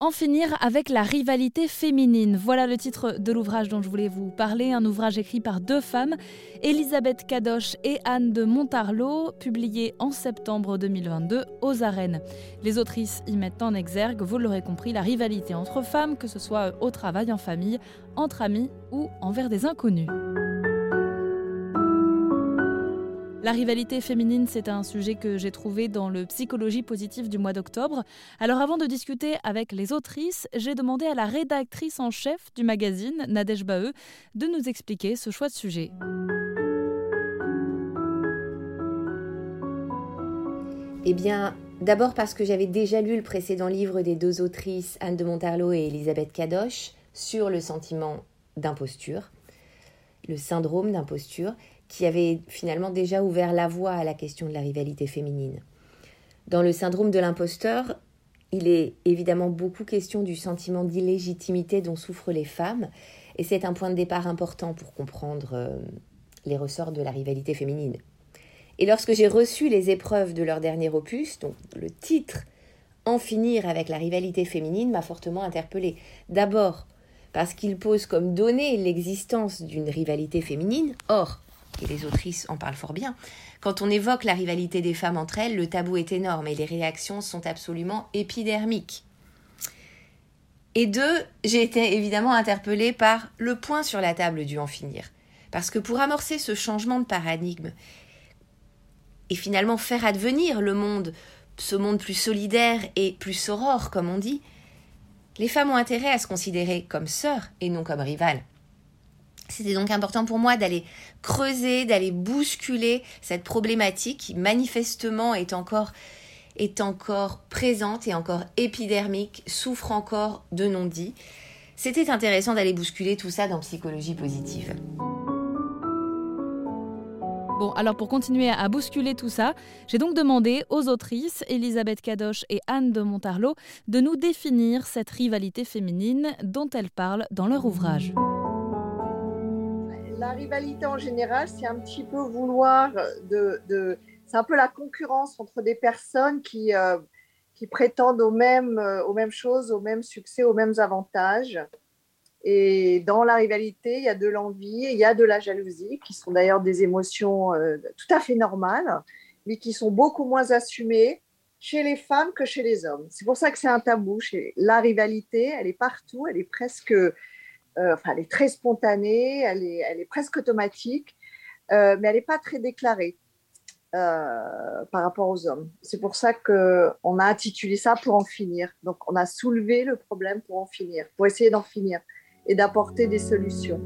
En finir avec la rivalité féminine. Voilà le titre de l'ouvrage dont je voulais vous parler, un ouvrage écrit par deux femmes, Elisabeth Kadosh et Anne de Montarlot, publié en septembre 2022 aux arènes. Les autrices y mettent en exergue, vous l'aurez compris, la rivalité entre femmes, que ce soit au travail, en famille, entre amis ou envers des inconnus. La rivalité féminine, c'est un sujet que j'ai trouvé dans le Psychologie positive du mois d'octobre. Alors avant de discuter avec les autrices, j'ai demandé à la rédactrice en chef du magazine, Nadège Baheu, de nous expliquer ce choix de sujet. Eh bien, d'abord parce que j'avais déjà lu le précédent livre des deux autrices, Anne de Montarlot et Elisabeth Kadosh, sur le sentiment d'imposture, le syndrome d'imposture qui avait finalement déjà ouvert la voie à la question de la rivalité féminine. Dans le syndrome de l'imposteur, il est évidemment beaucoup question du sentiment d'illégitimité dont souffrent les femmes, et c'est un point de départ important pour comprendre euh, les ressorts de la rivalité féminine. Et lorsque j'ai reçu les épreuves de leur dernier opus, donc le titre En finir avec la rivalité féminine m'a fortement interpellée. D'abord parce qu'il pose comme donnée l'existence d'une rivalité féminine. Or, et les autrices en parlent fort bien, quand on évoque la rivalité des femmes entre elles, le tabou est énorme et les réactions sont absolument épidermiques. Et deux, j'ai été évidemment interpellée par le point sur la table du en finir. Parce que pour amorcer ce changement de paradigme et finalement faire advenir le monde, ce monde plus solidaire et plus sorore, comme on dit, les femmes ont intérêt à se considérer comme sœurs et non comme rivales. C'était donc important pour moi d'aller creuser, d'aller bousculer cette problématique qui manifestement est encore, est encore présente et encore épidermique, souffre encore de non-dits. C'était intéressant d'aller bousculer tout ça dans psychologie positive. Bon, alors pour continuer à bousculer tout ça, j'ai donc demandé aux autrices Elisabeth Kadosh et Anne de Montarlot de nous définir cette rivalité féminine dont elles parlent dans leur ouvrage la rivalité en général, c'est un petit peu vouloir de, c'est un peu la concurrence entre des personnes qui, euh, qui prétendent aux mêmes, euh, aux mêmes choses, aux mêmes succès, aux mêmes avantages. Et dans la rivalité, il y a de l'envie, il y a de la jalousie, qui sont d'ailleurs des émotions euh, tout à fait normales, mais qui sont beaucoup moins assumées chez les femmes que chez les hommes. C'est pour ça que c'est un tabou. La rivalité, elle est partout, elle est presque euh, enfin, elle est très spontanée, elle est, elle est presque automatique, euh, mais elle n'est pas très déclarée euh, par rapport aux hommes. C'est pour ça qu'on a intitulé ça pour en finir. Donc, on a soulevé le problème pour en finir, pour essayer d'en finir et d'apporter des solutions.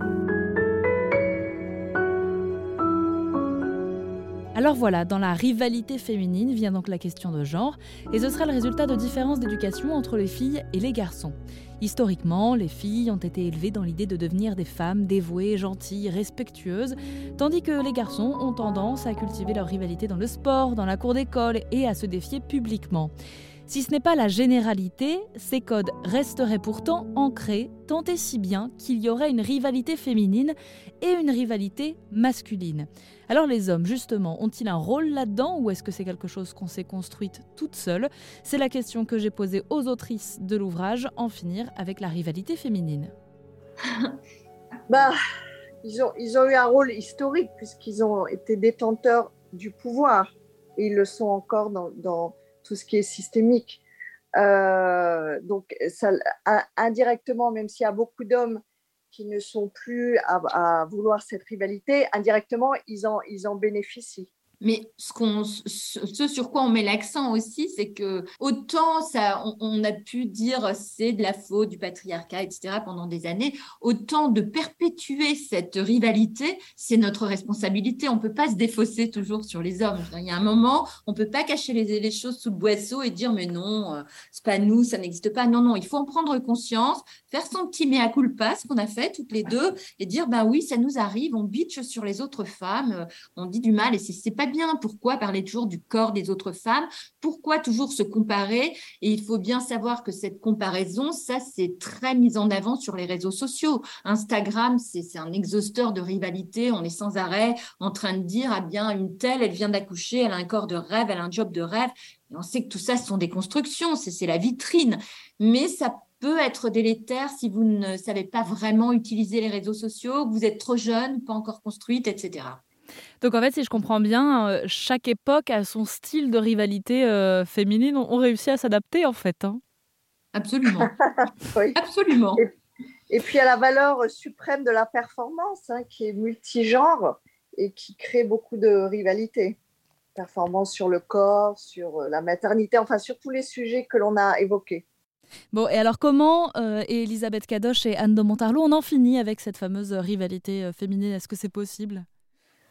Alors voilà, dans la rivalité féminine vient donc la question de genre, et ce sera le résultat de différences d'éducation entre les filles et les garçons. Historiquement, les filles ont été élevées dans l'idée de devenir des femmes dévouées, gentilles, respectueuses, tandis que les garçons ont tendance à cultiver leur rivalité dans le sport, dans la cour d'école et à se défier publiquement. Si ce n'est pas la généralité, ces codes resteraient pourtant ancrés, tant et si bien qu'il y aurait une rivalité féminine et une rivalité masculine. Alors les hommes, justement, ont-ils un rôle là-dedans ou est-ce que c'est quelque chose qu'on s'est construite toute seule? C'est la question que j'ai posée aux autrices de l'ouvrage, En finir avec la rivalité féminine. bah, ils ont, ils ont eu un rôle historique puisqu'ils ont été détenteurs du pouvoir et ils le sont encore dans tout ce qui est systémique. Euh, donc, indirectement, même s'il y a beaucoup d'hommes qui ne sont plus à, vouloir cette rivalité, indirectement, ils en, ils en bénéficient. Mais ce, sur quoi on met l'accent aussi, c'est que autant ça, on, a pu dire c'est de la faute du patriarcat, etc. pendant des années, autant de perpétuer cette rivalité, c'est notre responsabilité. On ne peut pas se défausser toujours sur les hommes. Il y a un moment, on ne peut pas cacher les, choses sous le boisseau et dire mais non, euh, c'est pas nous, ça n'existe pas. Non, non, il faut en prendre conscience, faire son petit mea culpa, ce qu'on a fait toutes les deux, et dire ben oui, ça nous arrive, on bitch sur les autres femmes, on dit du mal et c'est, c'est pas bien. Pourquoi parler toujours du corps des autres femmes Pourquoi toujours se comparer Et il faut bien savoir que cette comparaison, ça, c'est très mis en avant sur les réseaux sociaux. Instagram, c'est un exhausteur de rivalité. On est sans arrêt en train de dire, ah bien, une telle, elle vient d'accoucher, elle a un corps de rêve, elle a un job de rêve. Et on sait que tout ça, ce sont des constructions, c'est la vitrine. Mais ça peut être délétère si vous ne savez pas vraiment utiliser les réseaux sociaux, vous êtes trop jeune, pas encore construite, etc. Donc en fait, si je comprends bien, euh, chaque époque a son style de rivalité euh, féminine. On, réussit à s'adapter en fait. Hein. Absolument. Absolument. Et, puis à la valeur suprême de la performance, hein, qui est multigenre et qui crée beaucoup de rivalité. Performance sur le corps, sur euh, la maternité, enfin sur tous les sujets que l'on a évoqués. Bon, et alors comment, euh, Elisabeth Cadoche et Anne de Montarlot, on en finit avec cette fameuse rivalité euh, féminine? Est-ce que c'est possible?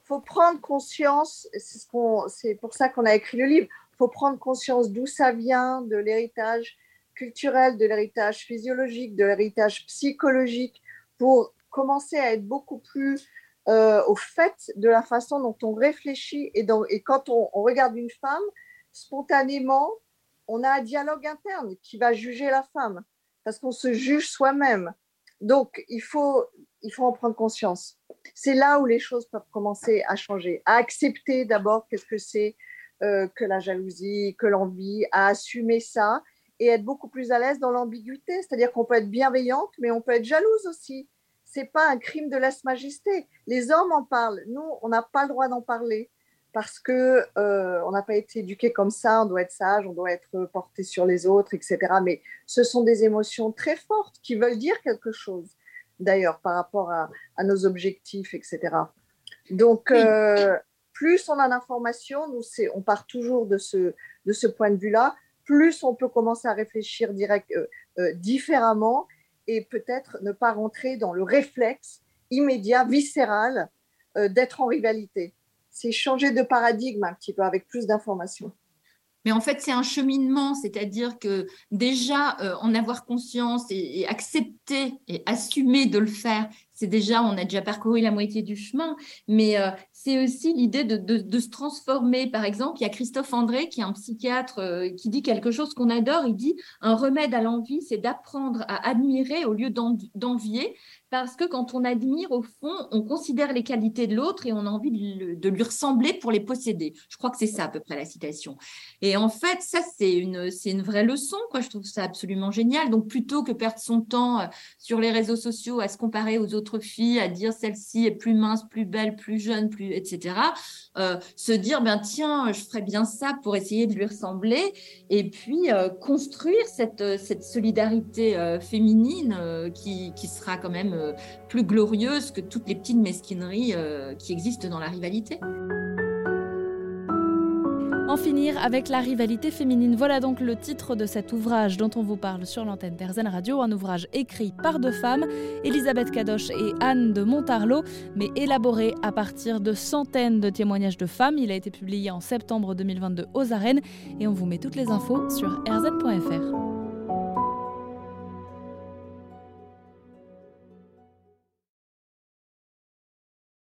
Faut prendre conscience, c'est ce pour ça qu'on a écrit le livre, faut prendre conscience d'où ça vient, de l'héritage culturel, de l'héritage physiologique, de l'héritage psychologique, pour commencer à être beaucoup plus euh, au fait de la façon dont on réfléchit. Et, quand on, regarde une femme, spontanément, on a un dialogue interne qui va juger la femme, parce qu'on se juge soi-même. Donc, il faut, il faut en prendre conscience. C'est là où les choses peuvent commencer à changer, à accepter d'abord qu'est-ce que c'est euh, que la jalousie, que l'envie, à assumer ça et être beaucoup plus à l'aise dans l'ambiguïté. C'est-à-dire qu'on peut être bienveillante, mais on peut être jalouse aussi. C'est pas un crime de lèse-majesté. Les hommes en parlent. Nous, on n'a pas le droit d'en parler parce que euh, on n'a pas été éduqué comme ça. On doit être sage, on doit être porté sur les autres, etc. Mais ce sont des émotions très fortes qui veulent dire quelque chose. D'ailleurs, par rapport à, nos objectifs, etc. Donc, euh, plus on a d'informations, nous, on part toujours de ce, de ce point de vue-là plus on peut commencer à réfléchir direct, euh, euh, différemment et peut-être ne pas rentrer dans le réflexe immédiat, viscéral euh, d'être en rivalité. C'est changer de paradigme un petit peu avec plus d'informations. Mais en fait, c'est un cheminement, c'est-à-dire que déjà, en avoir conscience et, accepter et assumer de le faire, c'est déjà, on a déjà parcouru la moitié du chemin, mais euh, c'est aussi l'idée de, se transformer. Par exemple, il y a Christophe André, qui est un psychiatre, euh, qui dit quelque chose qu'on adore. Il dit un remède à l'envie, c'est d'apprendre à admirer au lieu d'envier, parce que quand on admire, au fond, on considère les qualités de l'autre et on a envie de, lui ressembler pour les posséder. Je crois que c'est ça à peu près la citation. Et en fait, ça, c'est une, vraie leçon. Je trouve ça absolument génial. Donc, plutôt que perdre son temps euh, sur les réseaux sociaux à se comparer aux autres fille, à dire celle-ci est plus mince, plus belle, plus jeune, plus etc. Euh, se dire ben tiens, je ferais bien ça pour essayer de lui ressembler, et puis euh, construire cette, euh, cette solidarité féminine qui, qui, sera quand même plus glorieuse que toutes les petites mesquineries qui existent dans la rivalité. En finir avec la rivalité féminine. Voilà donc le titre de cet ouvrage dont on vous parle sur l'antenne d'Airzen Radio, un ouvrage écrit par deux femmes, Elisabeth Cadoche et Anne de Montarlot, mais élaboré à partir de centaines de témoignages de femmes. Il a été publié en septembre 2022 aux arènes et on vous met toutes les infos sur airzen.fr.